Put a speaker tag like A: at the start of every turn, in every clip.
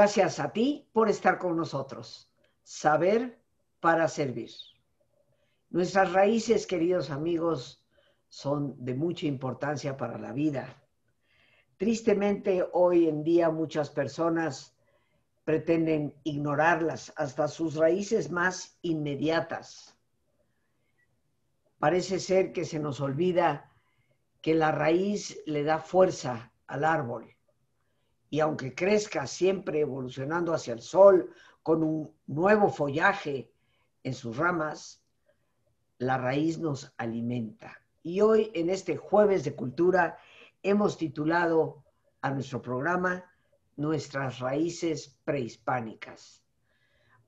A: Gracias a ti por estar con nosotros. Saber para servir. Nuestras raíces, queridos amigos, son de mucha importancia para la vida. Tristemente, hoy en día muchas personas pretenden ignorarlas, hasta sus raíces más inmediatas. Parece ser que se nos olvida que la raíz le da fuerza al árbol y aunque crezca siempre evolucionando hacia el sol con un nuevo follaje en sus ramas, la raíz nos alimenta. Y hoy en este jueves de cultura hemos titulado a nuestro programa Nuestras raíces prehispánicas.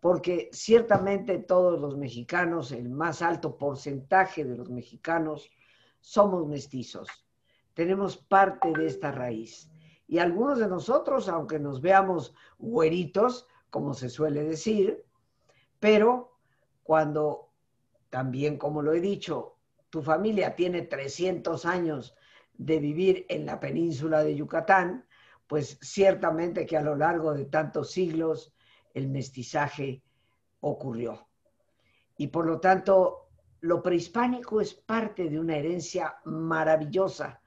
A: Porque ciertamente todos los mexicanos, el más alto porcentaje de los mexicanos, somos mestizos. Tenemos parte de esta raíz y algunos de nosotros, aunque nos veamos güeritos, como se suele decir, pero cuando también, como lo he dicho, tu familia tiene 300 años de vivir en la península de Yucatán, pues ciertamente que a lo largo de tantos siglos el mestizaje ocurrió. Y por lo tanto, lo prehispánico es parte de una herencia maravillosa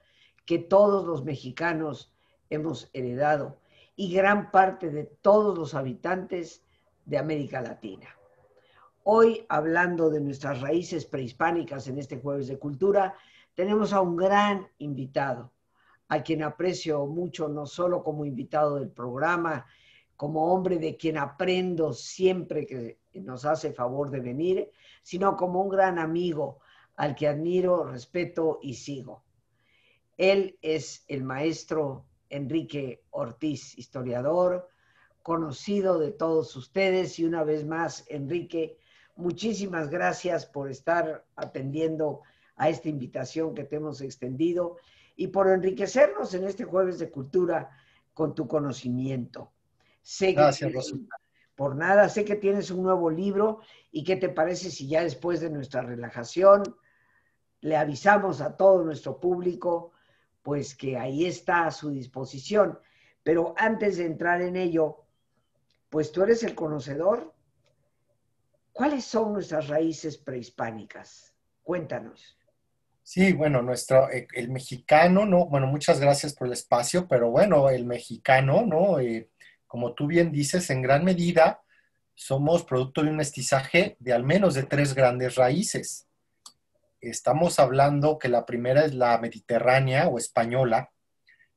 A: que todos los mexicanos hemos heredado y gran parte de todos los habitantes de América Latina. Hoy, hablando de nuestras raíces prehispánicas en este jueves de cultura, tenemos a un gran invitado, a quien aprecio mucho, no solo como invitado del programa, como hombre de quien aprendo siempre que nos hace favor de venir, sino como un gran amigo al que admiro, respeto y sigo. Él es el maestro Enrique Ortiz, historiador, conocido de todos ustedes. Y una vez más, Enrique, muchísimas gracias por estar atendiendo a esta invitación que te hemos extendido y por enriquecernos en este jueves de cultura con tu conocimiento. Sé gracias, Por nada, sé que tienes un nuevo libro y qué te parece si ya después de nuestra relajación le avisamos a todo nuestro público pues que ahí está a su disposición. Pero antes de entrar en ello, pues tú eres el conocedor. ¿Cuáles son nuestras raíces prehispánicas? Cuéntanos.
B: Sí, bueno, nuestro, eh, el mexicano, ¿no? Bueno, muchas gracias por el espacio, pero bueno, el mexicano, ¿no? Eh, como tú bien dices, en gran medida somos producto de un mestizaje de al menos de tres grandes raíces estamos hablando que la primera es la mediterránea o española,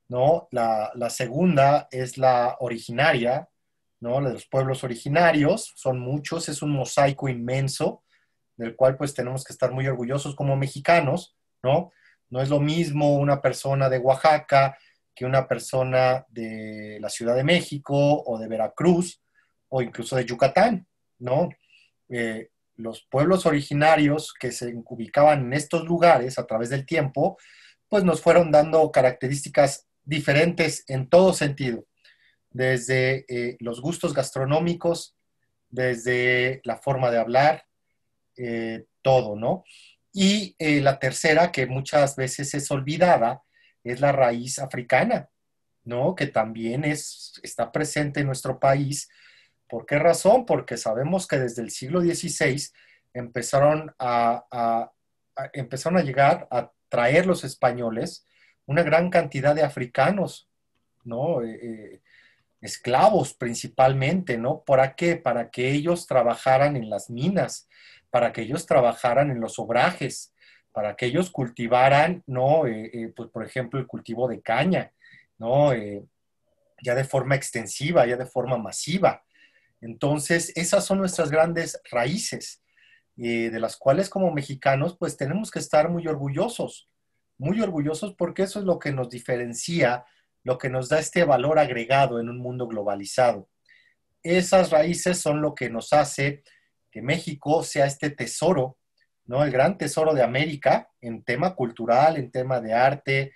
B: ¿no? La, segunda es la originaria, ¿no? Los pueblos originarios, son muchos, es un mosaico inmenso, del cual pues tenemos que estar muy orgullosos como mexicanos, ¿no? No es lo mismo una persona de Oaxaca que una persona de la Ciudad de México o de Veracruz o incluso de Yucatán, ¿no? Eh, los pueblos originarios que se ubicaban en estos lugares a través del tiempo, pues nos fueron dando características diferentes en todo sentido, desde eh, los gustos gastronómicos, desde la forma de hablar, eh, todo, ¿no? Y eh, la tercera, que muchas veces es olvidada, es la raíz africana, ¿no? Que también es, está presente en nuestro país ¿Por qué razón? Porque sabemos que desde el siglo XVI empezaron a, empezaron a llegar a traer los españoles una gran cantidad de africanos, ¿no? Eh, eh, esclavos principalmente, ¿no? ¿Para qué? Para que ellos trabajaran en las minas, para que ellos trabajaran en los obrajes, para que ellos cultivaran, ¿no? Eh, pues, por ejemplo, el cultivo de caña, ¿no? ya de forma extensiva, ya de forma masiva. Entonces, esas son nuestras grandes raíces, eh, de las cuales como mexicanos, pues tenemos que estar muy orgullosos, muy orgullosos porque eso es lo que nos diferencia, lo que nos da este valor agregado en un mundo globalizado. Esas raíces son lo que nos hace que México sea este tesoro, ¿no? El gran tesoro de América en tema cultural, en tema de arte,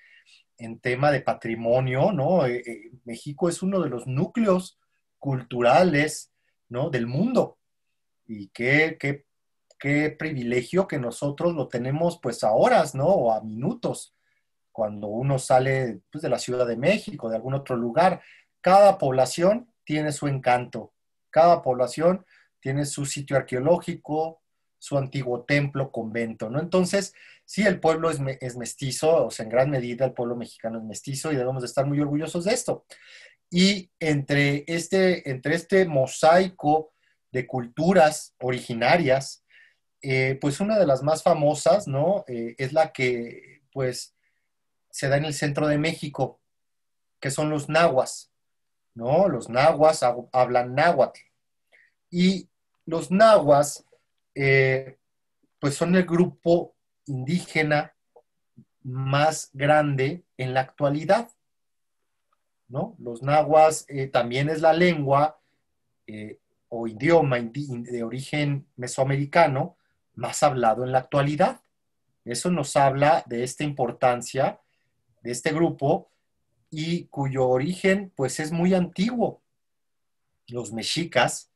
B: en tema de patrimonio, ¿no? Eh, eh, México es uno de los núcleos culturales ¿no? Del mundo. Y qué, qué, qué privilegio que nosotros lo tenemos pues a horas, ¿no? O a minutos, cuando uno sale pues, de la Ciudad de México, de algún otro lugar. Cada población tiene su encanto. Cada población tiene su sitio arqueológico, su antiguo templo, convento, ¿no? Entonces, sí, el pueblo es, es, mestizo, o sea, en gran medida el pueblo mexicano es mestizo y debemos de estar muy orgullosos de esto. Y entre este, entre este mosaico de culturas originarias, eh, pues una de las más famosas, ¿no? Eh, es la que, pues, se da en el centro de México, que son los nahuas, ¿no? Los nahuas hablan náhuatl. Y los nahuas, eh, pues son el grupo indígena más grande en la actualidad, Los nahuas también es la lengua o idioma de origen mesoamericano más hablado en la actualidad. Eso nos habla de esta importancia de este grupo y cuyo origen pues es muy antiguo. Los mexicas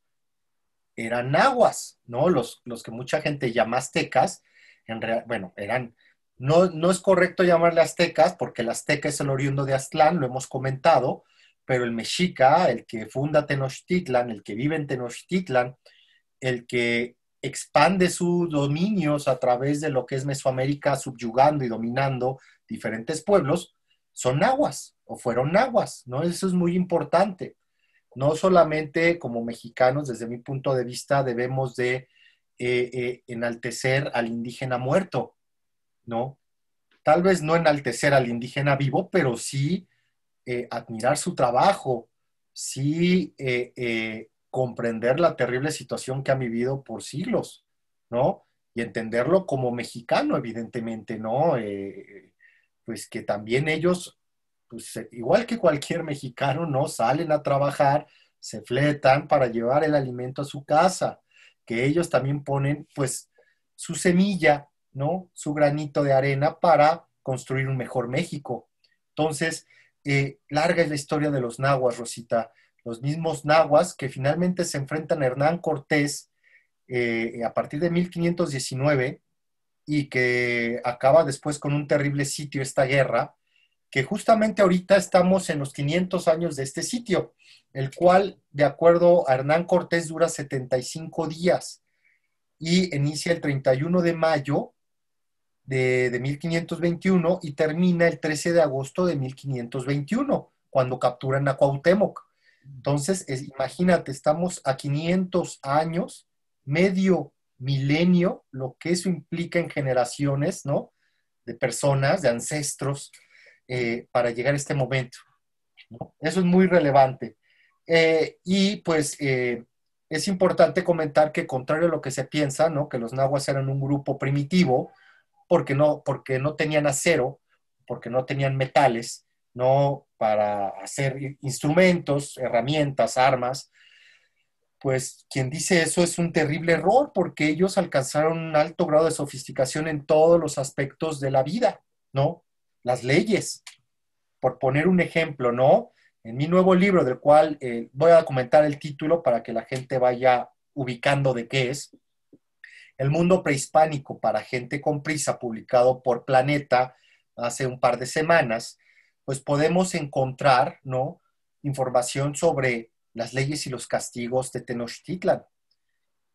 B: eran nahuas, ¿no? Los, los que mucha gente llama aztecas, en real, bueno, eran, no, no es correcto llamarle aztecas porque el azteca es el oriundo de Aztlán, lo hemos comentado, pero el mexica, el que funda Tenochtitlan, el que vive en Tenochtitlan, el que expande sus dominios a través de lo que es Mesoamérica, subyugando y dominando diferentes pueblos, son nahuas o fueron nahuas, ¿no? Eso es muy importante. No solamente como mexicanos, desde mi punto de vista, debemos de eh, eh, enaltecer al indígena muerto, ¿no? Tal vez no enaltecer al indígena vivo, pero sí eh, admirar su trabajo, sí comprender la terrible situación que han vivido por siglos, ¿no? Y entenderlo como mexicano, evidentemente, ¿no? Eh, pues que también ellos, pues igual que cualquier mexicano, ¿no? Salen a trabajar, se fletan para llevar el alimento a su casa, que ellos también ponen, pues, su semilla, ¿no? Su granito de arena para construir un mejor México. Entonces, eh, larga es la historia de los nahuas, Rosita los mismos nahuas que finalmente se enfrentan a Hernán Cortés eh, a partir de 1519 y que acaba después con un terrible sitio esta guerra, que justamente ahorita estamos en los 500 años de este sitio, el cual, de acuerdo a Hernán Cortés, dura 75 días y inicia el 31 de mayo de, de 1521 y termina el 13 de agosto de 1521, cuando capturan a Cuauhtémoc. Entonces, imagínate, estamos a 500 años, medio milenio, lo que eso implica en generaciones, ¿no? De personas, de ancestros, eh, para llegar a este momento. Eso es muy relevante. Eh, y pues eh, es importante comentar que contrario a lo que se piensa, ¿no? Que los nahuas eran un grupo primitivo, porque no, porque no tenían acero, porque no tenían metales, no para hacer instrumentos, herramientas, armas, pues quien dice eso es un terrible error porque ellos alcanzaron un alto grado de sofisticación en todos los aspectos de la vida, ¿no? Las leyes, por poner un ejemplo, ¿no? En mi nuevo libro, del cual eh, voy a comentar el título para que la gente vaya ubicando de qué es, El mundo prehispánico para gente con prisa, publicado por Planeta hace un par de semanas, pues podemos encontrar, ¿no? Información sobre las leyes y los castigos de Tenochtitlan.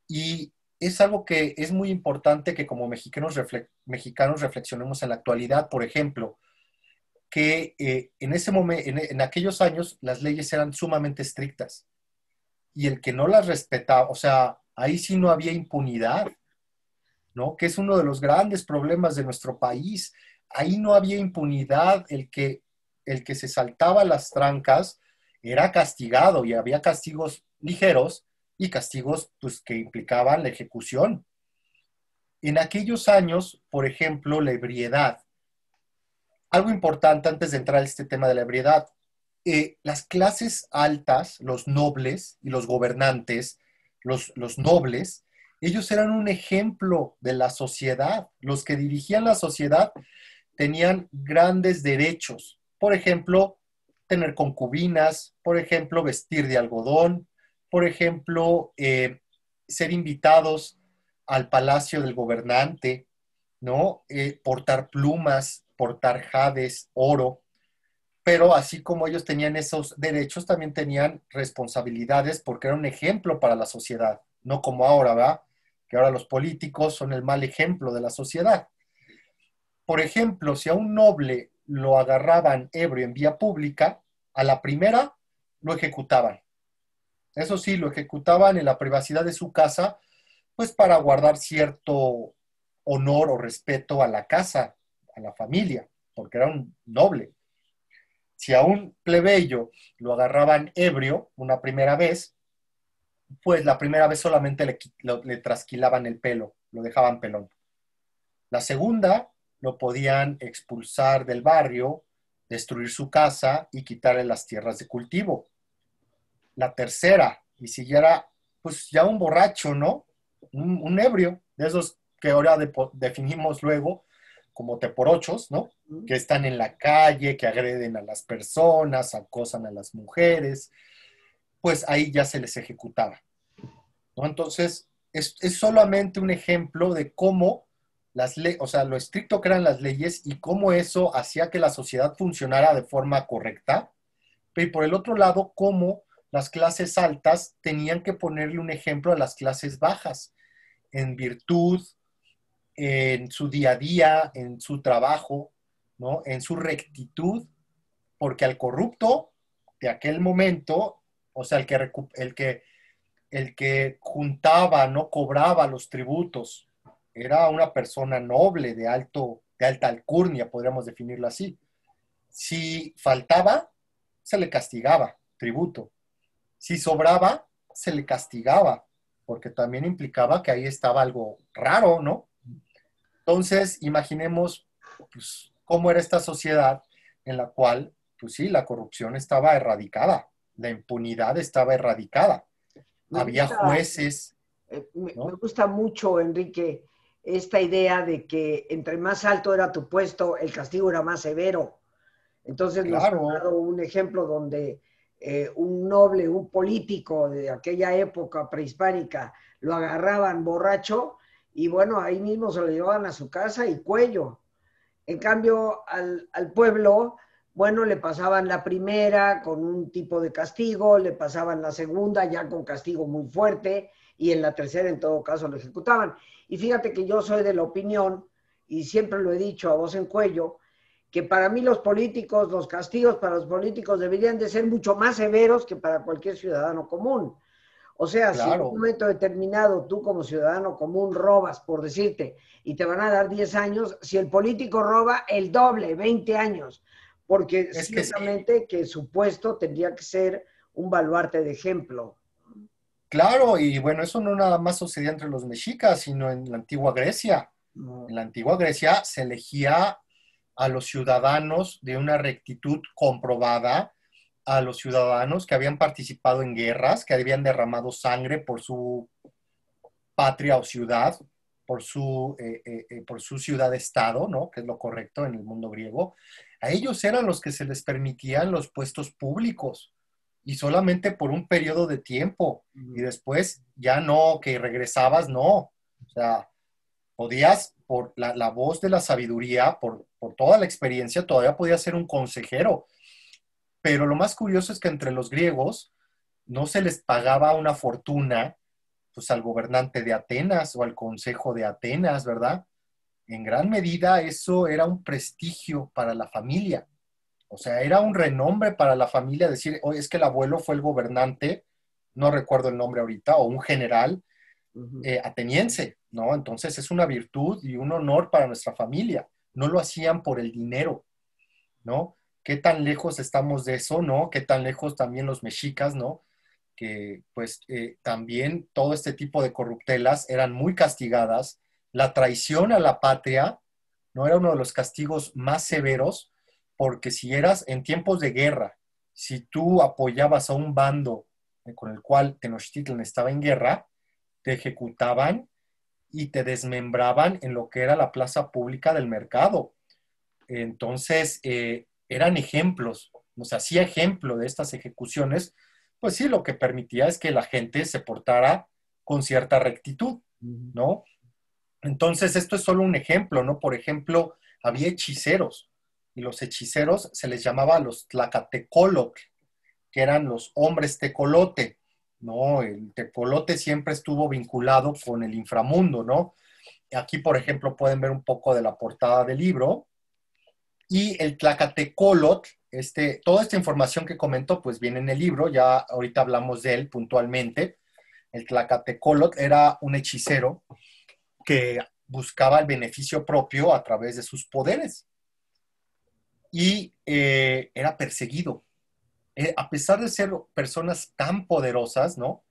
B: Y es algo que es muy importante que como mexicanos, mexicanos reflexionemos en la actualidad, por ejemplo, que eh, en, ese momento, en, aquellos años las leyes eran sumamente estrictas y el que no las respetaba, o sea, ahí sí no había impunidad, ¿no? Que es uno de los grandes problemas de nuestro país. Ahí no había impunidad, el que el que se saltaba las trancas era castigado y había castigos ligeros y castigos pues, que implicaban la ejecución. En aquellos años, por ejemplo, la ebriedad. Algo importante antes de entrar a este tema de la ebriedad. Eh, las clases altas, los nobles y los gobernantes, los, los nobles, ellos eran un ejemplo de la sociedad. Los que dirigían la sociedad tenían grandes derechos, por ejemplo, tener concubinas, por ejemplo, vestir de algodón, por ejemplo, eh, ser invitados al palacio del gobernante, ¿no? Eh, portar plumas, portar jades, oro. pero así como ellos tenían esos derechos, también tenían responsabilidades porque era un ejemplo para la sociedad, no como ahora, ¿verdad? Que ahora los políticos son el mal ejemplo de la sociedad. Por ejemplo, si a un noble lo agarraban ebrio en vía pública, a la primera lo ejecutaban. Eso sí, lo ejecutaban en la privacidad de su casa, pues para guardar cierto honor o respeto a la casa, a la familia, porque era un noble. Si a un plebeyo lo agarraban ebrio una primera vez, pues la primera vez solamente le, le trasquilaban el pelo, lo dejaban pelón. La segunda lo podían expulsar del barrio, destruir su casa y quitarle las tierras de cultivo. La tercera, y si ya era, pues ya un borracho, ¿no? Un, ebrio, de esos que ahora definimos luego como teporochos, ¿no? Que están en la calle, que agreden a las personas, acosan a las mujeres, pues ahí ya se les ejecutaba. ¿no? Entonces, es, es solamente un ejemplo de cómo las leyes, o sea, lo estricto que eran las leyes y cómo eso hacía que la sociedad funcionara de forma correcta, pero por el otro lado, cómo las clases altas tenían que ponerle un ejemplo a las clases bajas en virtud, en su día a día, en su trabajo, ¿no? En su rectitud, porque al corrupto de aquel momento, o sea, el que, el que, el que juntaba, no cobraba los tributos, era una persona noble, de, alto, de alta alcurnia, podríamos definirlo así. Si faltaba, se le castigaba, tributo. Si sobraba, se le castigaba, porque también implicaba que ahí estaba algo raro, ¿no? Entonces, imaginemos pues, cómo era esta sociedad en la cual, pues sí, la corrupción estaba erradicada, la impunidad estaba erradicada. Había jueces.
A: Eh, me, gusta mucho, Enrique, esta idea de que entre más alto era tu puesto, el castigo era más severo. Entonces nos ha dado un ejemplo donde eh, un noble, un político de aquella época prehispánica, lo agarraban borracho y bueno, ahí mismo se lo llevaban a su casa y cuello. En cambio, al, al pueblo, bueno, le pasaban la primera con un tipo de castigo, le pasaban la segunda ya con castigo muy fuerte y en la tercera en todo caso lo ejecutaban. Y fíjate que yo soy de la opinión, y siempre lo he dicho a voz en cuello, que para mí los políticos, los castigos para los políticos deberían de ser mucho más severos que para cualquier ciudadano común. O sea, si en un momento determinado tú como ciudadano común robas, por decirte, y te van a dar 10 años, si el político roba el doble, 20 años, porque es ciertamente que, que su puesto tendría que ser un baluarte de ejemplo.
B: Claro, y bueno, eso no nada más sucedía entre los mexicas, sino en la antigua Grecia. En la antigua Grecia se elegía a los ciudadanos de una rectitud comprobada, a los ciudadanos que habían participado en guerras, que habían derramado sangre por su patria o ciudad, por su, eh, eh, eh, por su ciudad-estado, ¿no? Que es lo correcto en el mundo griego. A ellos eran los que se les permitían los puestos públicos y solamente por un periodo de tiempo y después ya no, que regresabas, no. O sea, podías, por la, voz de la sabiduría, por, por, toda la experiencia, todavía podías ser un consejero. Pero lo más curioso es que entre los griegos no se les pagaba una fortuna pues al gobernante de Atenas o al consejo de Atenas, ¿verdad? En gran medida eso era un prestigio para la familia. O sea, era un renombre para la familia decir, oye, es que el abuelo fue el gobernante, no recuerdo el nombre ahorita, o un general eh, ateniense, ¿no? Entonces es una virtud y un honor para nuestra familia. No lo hacían por el dinero, ¿no? ¿Qué tan lejos estamos de eso, no? ¿Qué tan lejos también los mexicas, ¿no? Que pues eh, también todo este tipo de corruptelas eran muy castigadas. La traición a la patria, ¿no? Era uno de los castigos más severos porque si eras en tiempos de guerra, si tú apoyabas a un bando con el cual Tenochtitlan estaba en guerra, te ejecutaban y te desmembraban en lo que era la plaza pública del mercado. Entonces, eh, eran ejemplos, nos hacía ejemplo de estas ejecuciones, pues sí, lo que permitía es que la gente se portara con cierta rectitud, ¿no? Entonces, esto es solo un ejemplo, ¿no? Por ejemplo, había hechiceros, y los hechiceros se les llamaba los tlacatecolot, que eran los hombres tecolote, ¿no? El tecolote siempre estuvo vinculado con el inframundo, ¿no? Aquí, por ejemplo, pueden ver un poco de la portada del libro. Y el tlacatecolot, este, toda esta información que comentó, pues viene en el libro, ya ahorita hablamos de él puntualmente. El tlacatecolot era un hechicero que buscaba el beneficio propio a través de sus poderes y eh, era perseguido. Eh, a pesar de ser personas tan poderosas, ¿no?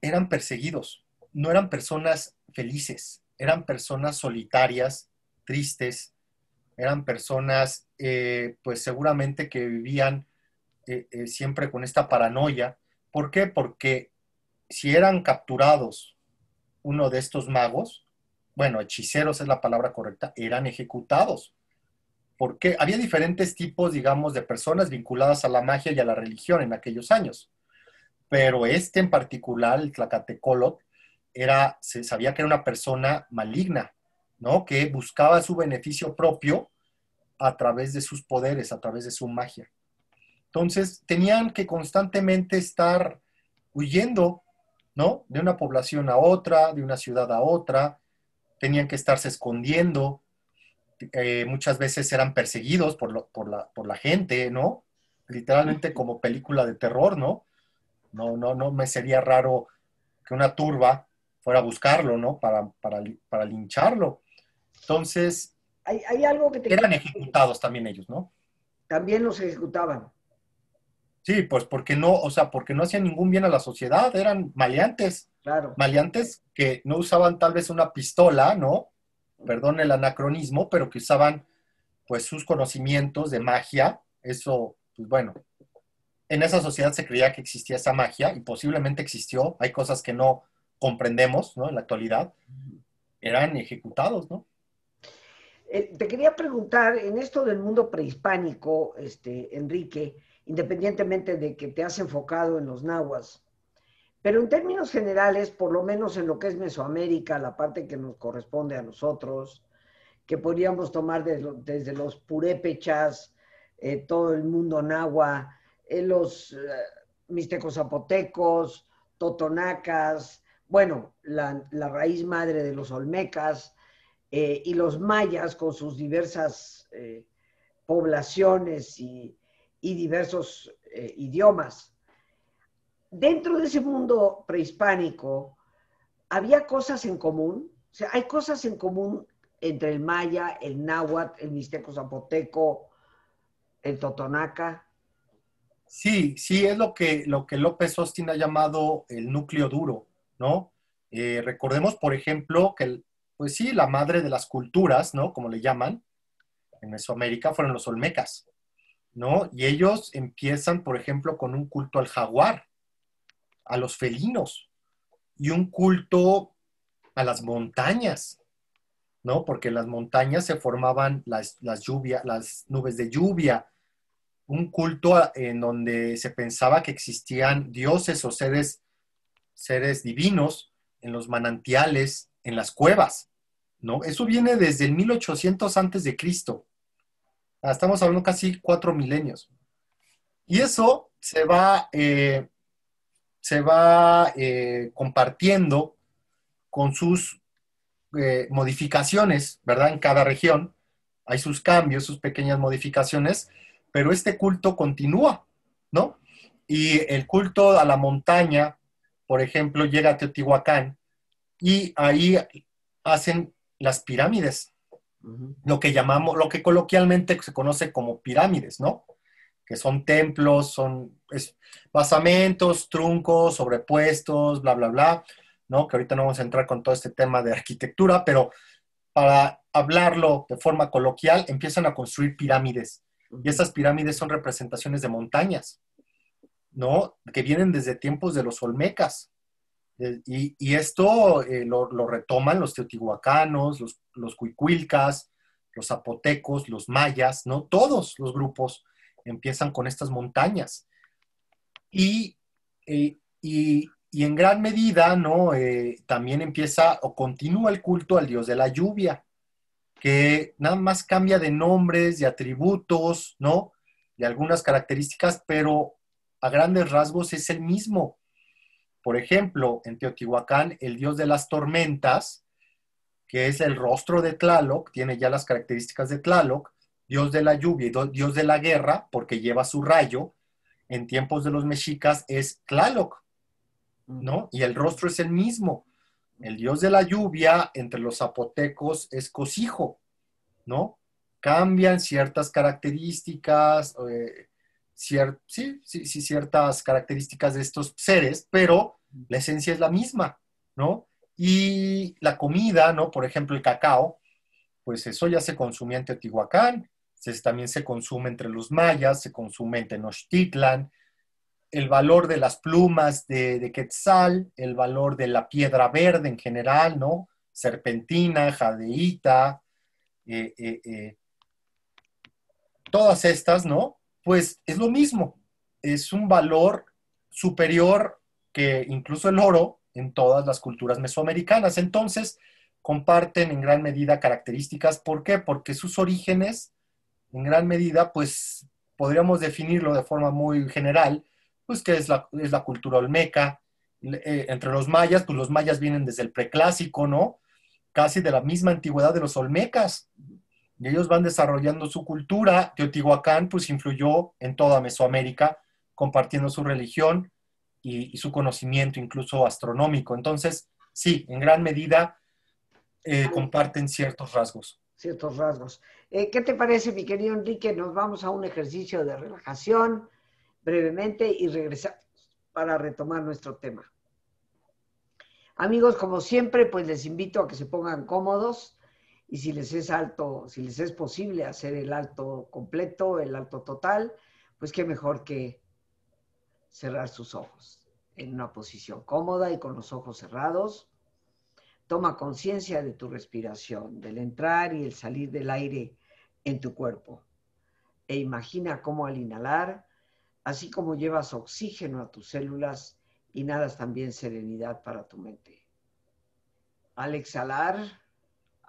B: Eran perseguidos, no eran personas felices, eran personas solitarias, tristes, eran personas, eh, pues seguramente que vivían siempre con esta paranoia. ¿Por qué? Porque si eran capturados uno de estos magos, bueno, hechiceros es la palabra correcta, eran ejecutados porque había diferentes tipos, digamos, de personas vinculadas a la magia y a la religión en aquellos años. Pero este en particular, el Tlacatecolot, era, se sabía que era una persona maligna, ¿no? Que buscaba su beneficio propio a través de sus poderes, a través de su magia. Entonces, tenían que constantemente estar huyendo, ¿no? De una población a otra, de una ciudad a otra, tenían que estarse escondiendo, eh, muchas veces eran perseguidos por, por, la, gente, ¿no? Literalmente como película de terror, ¿no? No, no, no me sería raro que una turba fuera a buscarlo, ¿no? Para, para, lincharlo. Entonces,
A: hay, algo que
B: eran ejecutados también ellos, ¿no?
A: También los ejecutaban.
B: Sí, pues porque no, o sea, porque no hacían ningún bien a la sociedad, eran maleantes.
A: Claro.
B: Maleantes que no usaban tal vez una pistola, ¿no? perdón el anacronismo, pero que usaban pues sus conocimientos de magia. Eso, pues bueno, en esa sociedad se creía que existía esa magia y posiblemente existió. Hay cosas que no comprendemos, ¿no? En la actualidad. Eran ejecutados, ¿no?
A: Eh, te quería preguntar, en esto del mundo prehispánico, este, Enrique, independientemente de que te has enfocado en los nahuas, pero en términos generales, por lo menos en lo que es Mesoamérica, la parte que nos corresponde a nosotros, que podríamos tomar desde, los purépechas, eh, todo el mundo nahua, eh, los eh, zapotecos, totonacas, bueno, la, raíz madre de los olmecas, y los mayas con sus diversas poblaciones y diversos idiomas dentro de ese mundo prehispánico, ¿había cosas en común? O sea, ¿hay cosas en común entre el maya, el náhuatl, el mixteco zapoteco, el totonaca?
B: Sí, sí, es lo que, lo que López Austin ha llamado el núcleo duro, ¿no? Eh, recordemos, por ejemplo, que, pues sí, la madre de las culturas, ¿no? Como le llaman, en Mesoamérica fueron los olmecas, ¿no? Y ellos empiezan, por ejemplo, con un culto al jaguar, a los felinos y un culto a las montañas, ¿no? Porque en las montañas se formaban las, las las nubes de lluvia, un culto en donde se pensaba que existían dioses o seres, seres divinos en los manantiales, en las cuevas, ¿no? Eso viene desde el 1800 antes de Cristo. Ah, estamos hablando casi cuatro milenios. Y eso se va eh, se va eh, compartiendo con sus eh, modificaciones, ¿verdad? En cada región hay sus cambios, sus pequeñas modificaciones, pero este culto continúa, ¿no? Y el culto a la montaña, por ejemplo, llega a Teotihuacán y ahí hacen las pirámides, lo que llamamos, lo que coloquialmente se conoce como pirámides, ¿no? que son templos, son basamentos, truncos, sobrepuestos, bla, bla, bla, ¿no? Que ahorita no vamos a entrar con todo este tema de arquitectura, pero para hablarlo de forma coloquial, empiezan a construir pirámides. Y esas pirámides son representaciones de montañas, ¿no? Que vienen desde tiempos de los olmecas. Eh, y, esto eh, lo, retoman los teotihuacanos, los, cuicuilcas, los zapotecos, los mayas, ¿no? Todos los grupos empiezan con estas montañas. Y, eh, y, en gran medida, ¿no? También empieza o continúa el culto al dios de la lluvia, que nada más cambia de nombres, de atributos, ¿no? De algunas características, pero a grandes rasgos es el mismo. Por ejemplo, en Teotihuacán, el dios de las tormentas, que es el rostro de Tlaloc, tiene ya las características de Tlaloc, dios de la lluvia y dios de la guerra, porque lleva su rayo, en tiempos de los mexicas es Tlaloc, ¿no? Y el rostro es el mismo. El dios de la lluvia entre los zapotecos es Cosijo, ¿no? Cambian ciertas características, eh, ciertas características de estos seres, pero la esencia es la misma, ¿no? Y la comida, ¿no? Por ejemplo, el cacao, pues eso ya se consumía en Teotihuacán, también se consume entre los mayas, se consume en Tenochtitlan, el valor de las plumas de, Quetzal, el valor de la piedra verde en general, ¿no? Serpentina, jadeíta, eh, eh, eh, todas estas, ¿no? Pues es lo mismo, es un valor superior que incluso el oro en todas las culturas mesoamericanas. Entonces, comparten en gran medida características. ¿Por qué? Porque sus orígenes, en gran medida, pues podríamos definirlo de forma muy general, pues que es la, es la cultura olmeca. Eh, entre los mayas, pues los mayas vienen desde el preclásico, ¿no? Casi de la misma antigüedad de los olmecas. Y ellos van desarrollando su cultura. Teotihuacán, pues influyó en toda Mesoamérica, compartiendo su religión y, su conocimiento, incluso astronómico. Entonces, sí, en gran medida eh, comparten ciertos rasgos.
A: Ciertos rasgos. Eh, ¿Qué te parece, mi querido Enrique? Nos vamos a un ejercicio de relajación brevemente y regresamos para retomar nuestro tema. Amigos, como siempre, pues les invito a que se pongan cómodos y si les es alto, si les es posible hacer el alto completo, el alto total, pues qué mejor que cerrar sus ojos en una posición cómoda y con los ojos cerrados. Toma conciencia de tu respiración, del entrar y el salir del aire en tu cuerpo. E imagina cómo al inhalar así como llevas oxígeno a tus células, inhalas también serenidad para tu mente. Al exhalar,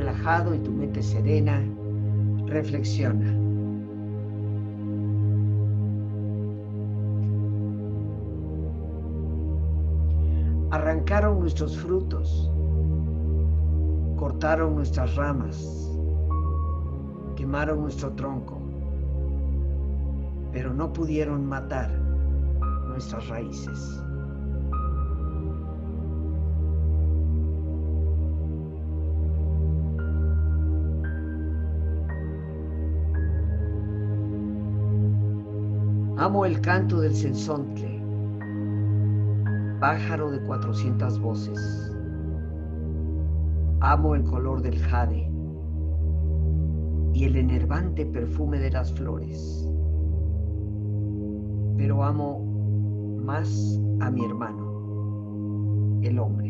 A: Relajado y tu mente serena, reflexiona. Arrancaron nuestros frutos, cortaron nuestras ramas, quemaron nuestro tronco, pero no pudieron matar nuestras raíces. Amo el canto del sensontle, pájaro de cuatrocientas voces. Amo el color del jade y el enervante perfume de las flores. Pero amo más a mi hermano, el hombre.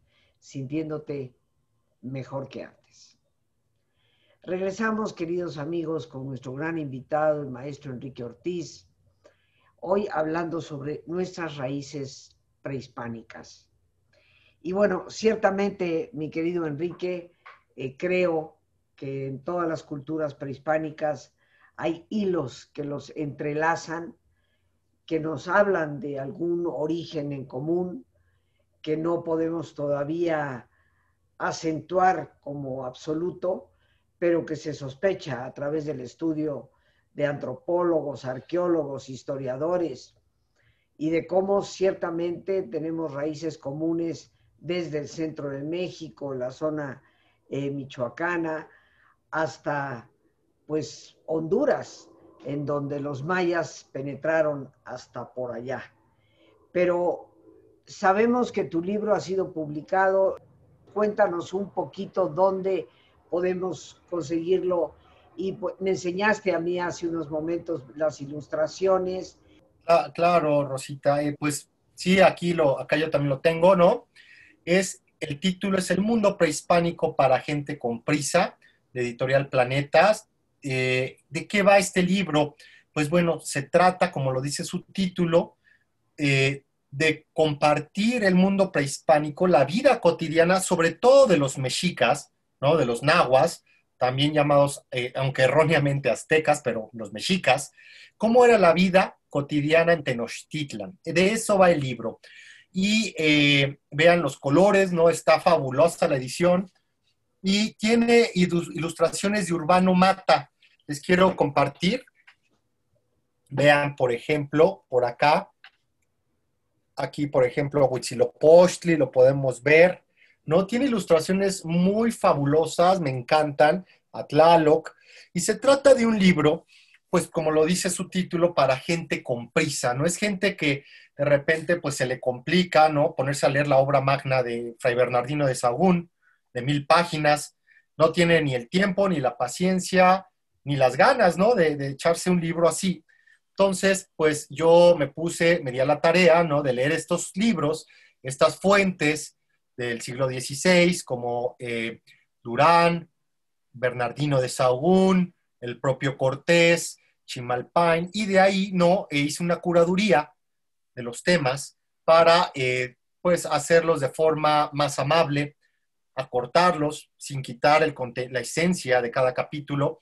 A: sintiéndote mejor que antes. Regresamos, queridos amigos, con nuestro gran invitado, el maestro Enrique Ortiz, hoy hablando sobre nuestras raíces prehispánicas. Y bueno, ciertamente, mi querido Enrique, eh, creo que en todas las culturas prehispánicas hay hilos que los entrelazan, que nos hablan de algún origen en común, que no podemos todavía acentuar como absoluto, pero que se sospecha a través del estudio de antropólogos, arqueólogos, historiadores, y de cómo ciertamente tenemos raíces comunes desde el centro de México, la zona eh, michoacana, hasta pues Honduras, en donde los mayas penetraron hasta por allá. Pero sabemos que tu libro ha sido publicado. Cuéntanos un poquito dónde podemos conseguirlo. Y pues, me enseñaste a mí hace unos momentos las ilustraciones.
B: Ah, claro, Rosita. Eh, pues sí, aquí lo, acá yo también lo tengo, ¿no? Es el título es El mundo prehispánico para gente con prisa de Editorial Planetas. Eh, ¿De qué va este libro? Pues bueno, se trata, como lo dice su título, eh, de compartir el mundo prehispánico, la vida cotidiana, sobre todo de los mexicas, ¿no? De los nahuas, también llamados, eh, aunque erróneamente aztecas, pero los mexicas, cómo era la vida cotidiana en Tenochtitlan. De eso va el libro. Y vean los colores, ¿no? Está fabulosa la edición y tiene ilustraciones de Urbano Mata. Les quiero compartir. Vean, por ejemplo, por acá. Aquí, por ejemplo, Huitzilopochtli, lo podemos ver. ¿no? Tiene ilustraciones muy fabulosas, me encantan, Atlaloc. Y se trata de un libro, pues como lo dice su título, para gente con prisa, ¿no? Es gente que de repente pues se le complica, ¿no? Ponerse a leer la obra magna de Fray Bernardino de Sagún, de mil páginas, no tiene ni el tiempo, ni la paciencia, ni las ganas, ¿no? De, echarse un libro así. Entonces, pues yo me puse, me di a la tarea, ¿no? De leer estos libros, estas fuentes del siglo XVI, como eh, Durán, Bernardino de Sahagún, el propio Cortés, Chimalpain, y de ahí, ¿no? E hice una curaduría de los temas para, eh, pues, hacerlos de forma más amable, acortarlos sin quitar el, la esencia de cada capítulo.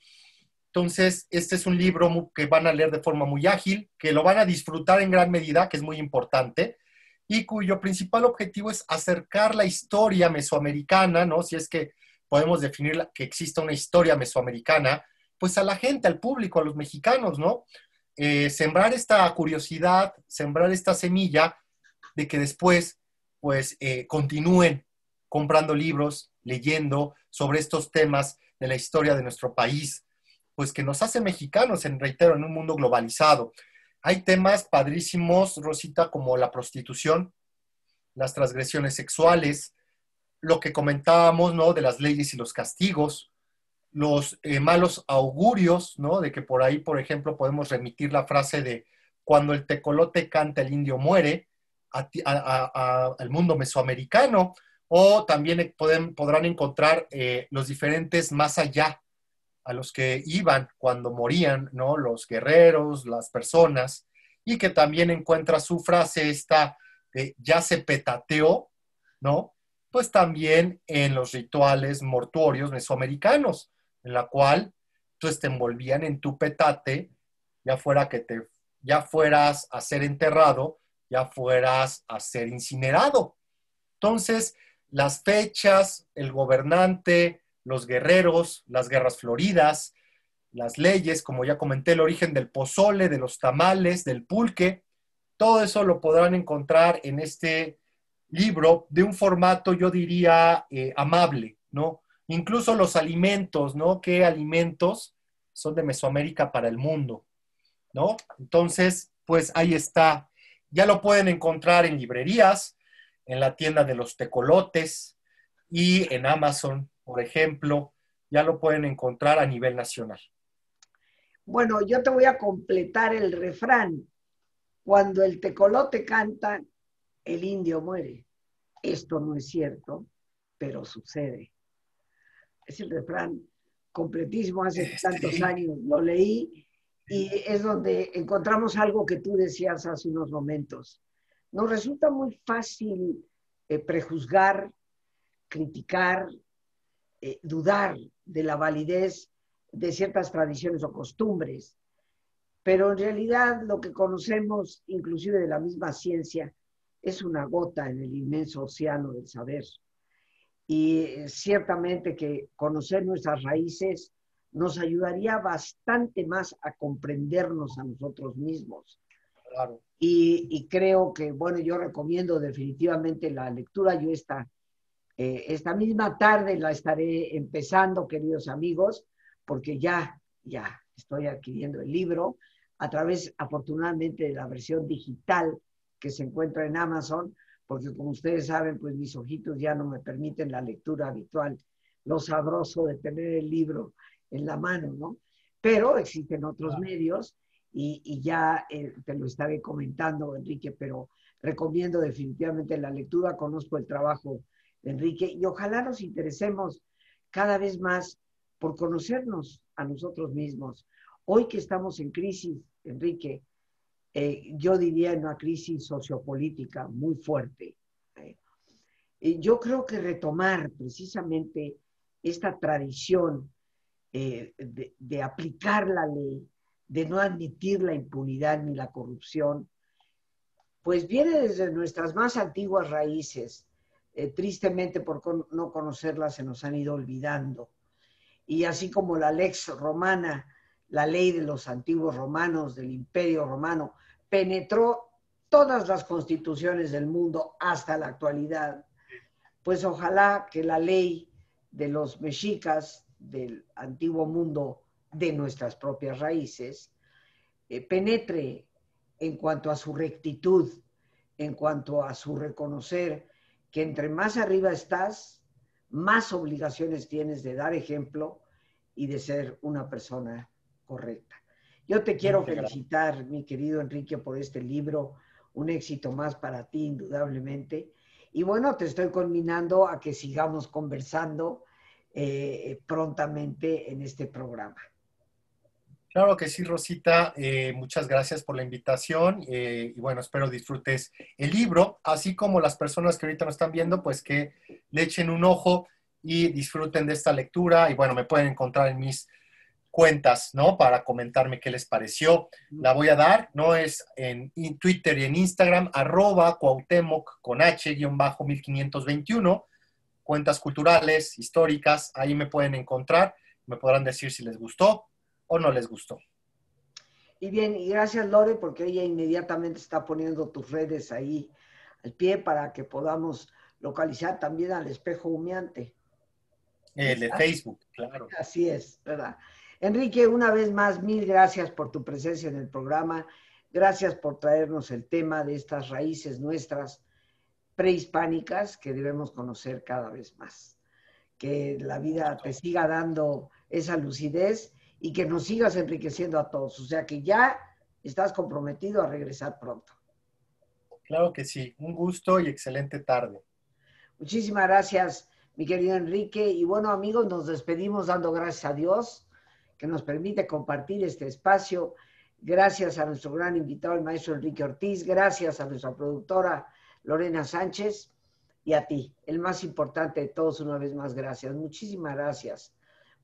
B: Entonces, este es un libro que van a leer de forma muy ágil, que lo van a disfrutar en gran medida, que es muy importante, y cuyo principal objetivo es acercar la historia mesoamericana, ¿no? Si es que podemos definir que exista una historia mesoamericana, pues a la gente, al público, a los mexicanos, ¿no? Eh, sembrar esta curiosidad, sembrar esta semilla de que después, pues, eh, continúen comprando libros, leyendo sobre estos temas de la historia de nuestro país, pues que nos hace mexicanos, en reitero, en un mundo globalizado. Hay temas padrísimos, Rosita, como la prostitución, las transgresiones sexuales, lo que comentábamos, ¿no? De las leyes y los castigos, los eh, malos augurios, ¿no? De que por ahí, por ejemplo, podemos remitir la frase de cuando el tecolote canta, el indio muere, al mundo mesoamericano, o también podrán encontrar eh, los diferentes más allá a los que iban cuando morían, ¿no? Los guerreros, las personas, y que también encuentra su frase esta de ya se petateó, ¿no? Pues también en los rituales mortuorios mesoamericanos, en la cual pues te envolvían en tu petate, ya fuera que te, ya fueras a ser enterrado, ya fueras a ser incinerado. Entonces, las fechas, el gobernante, los guerreros, las guerras floridas, las leyes, como ya comenté, el origen del pozole, de los tamales, del pulque, todo eso lo podrán encontrar en este libro de un formato, yo diría, eh, amable, ¿no? Incluso los alimentos, ¿no? ¿Qué alimentos son de Mesoamérica para el mundo? ¿No? Entonces, pues ahí está. Ya lo pueden encontrar en librerías, en la tienda de los tecolotes y en Amazon, por ejemplo, ya lo pueden encontrar a nivel nacional.
A: Bueno, yo te voy a completar el refrán. cuando el tecolote canta, el indio muere. Esto no es cierto, pero sucede. Es el refrán completísimo, hace tantos años lo leí y es donde encontramos algo que tú decías hace unos momentos. Nos resulta muy fácil eh, prejuzgar, criticar, eh, dudar de la validez de ciertas tradiciones o costumbres, pero en realidad lo que conocemos, inclusive de la misma ciencia, es una gota en el inmenso océano del saber. Y ciertamente que conocer nuestras raíces nos ayudaría bastante más a comprendernos a nosotros mismos. Y, creo que, bueno, yo recomiendo definitivamente la lectura. Yo esta, eh, esta misma tarde la estaré empezando, queridos amigos, porque ya, ya estoy adquiriendo el libro a través, afortunadamente, de la versión digital que se encuentra en Amazon, porque como ustedes saben, pues mis ojitos ya no me permiten la lectura habitual, lo sabroso de tener el libro en la mano, ¿no? Pero existen otros medios y, ya eh, te lo estaré comentando, Enrique, pero recomiendo definitivamente la lectura, conozco el trabajo Enrique y ojalá nos interesemos cada vez más por conocernos a nosotros mismos. Hoy que estamos en crisis, Enrique, eh, yo diría en una crisis sociopolítica muy fuerte. ¿eh? yo creo que retomar precisamente esta tradición eh, de, aplicar la ley, de no admitir la impunidad ni la corrupción, pues viene desde nuestras más antiguas raíces. Tristemente por no conocerlas se nos han ido olvidando. Y así como la lex romana la ley de los antiguos romanos, del imperio romano, penetró todas las constituciones del mundo hasta la actualidad, pues ojalá que la ley de los mexicas del antiguo mundo de nuestras propias raíces eh, penetre en cuanto a su rectitud, en cuanto a su reconocer que entre más arriba estás, más obligaciones tienes de dar ejemplo y de ser una persona correcta. Yo te quiero felicitar, mi querido Enrique, por este libro. Un éxito más para ti, indudablemente. Y bueno, te estoy conminando a que sigamos conversando eh, prontamente en este programa.
B: Claro que sí, Rosita. Eh, muchas gracias por la invitación. Eh, y bueno, espero disfrutes el libro, así como las personas que ahorita nos están viendo, pues que le echen un ojo y disfruten de esta lectura. Y bueno, me pueden encontrar en mis cuentas, ¿no? Para comentarme qué les pareció. La voy a dar, ¿no? Es en, Twitter y en Instagram, arroba Cuauhtémoc con H, guion bajo 1521, cuentas culturales, históricas, ahí me pueden encontrar, me podrán decir si les gustó o no les gustó.
A: Y bien, y gracias Lore, porque ella inmediatamente está poniendo tus redes ahí al pie para que podamos localizar también al espejo humeante.
B: El de Facebook, claro.
A: Así es, ¿verdad? Enrique, una vez más, mil gracias por tu presencia en el programa. Gracias por traernos el tema de estas raíces nuestras prehispánicas que debemos conocer cada vez más. Que la vida te siga dando esa lucidez y que nos sigas enriqueciendo a todos. O sea que ya estás comprometido a regresar pronto.
B: Claro que sí. Un gusto y excelente tarde.
A: Muchísimas gracias, mi querido Enrique. Y bueno, amigos, nos despedimos dando gracias a Dios que nos permite compartir este espacio. Gracias a nuestro gran invitado, el maestro Enrique Ortiz. Gracias a nuestra productora Lorena Sánchez y a ti, el más importante de todos, una vez más, gracias. Muchísimas gracias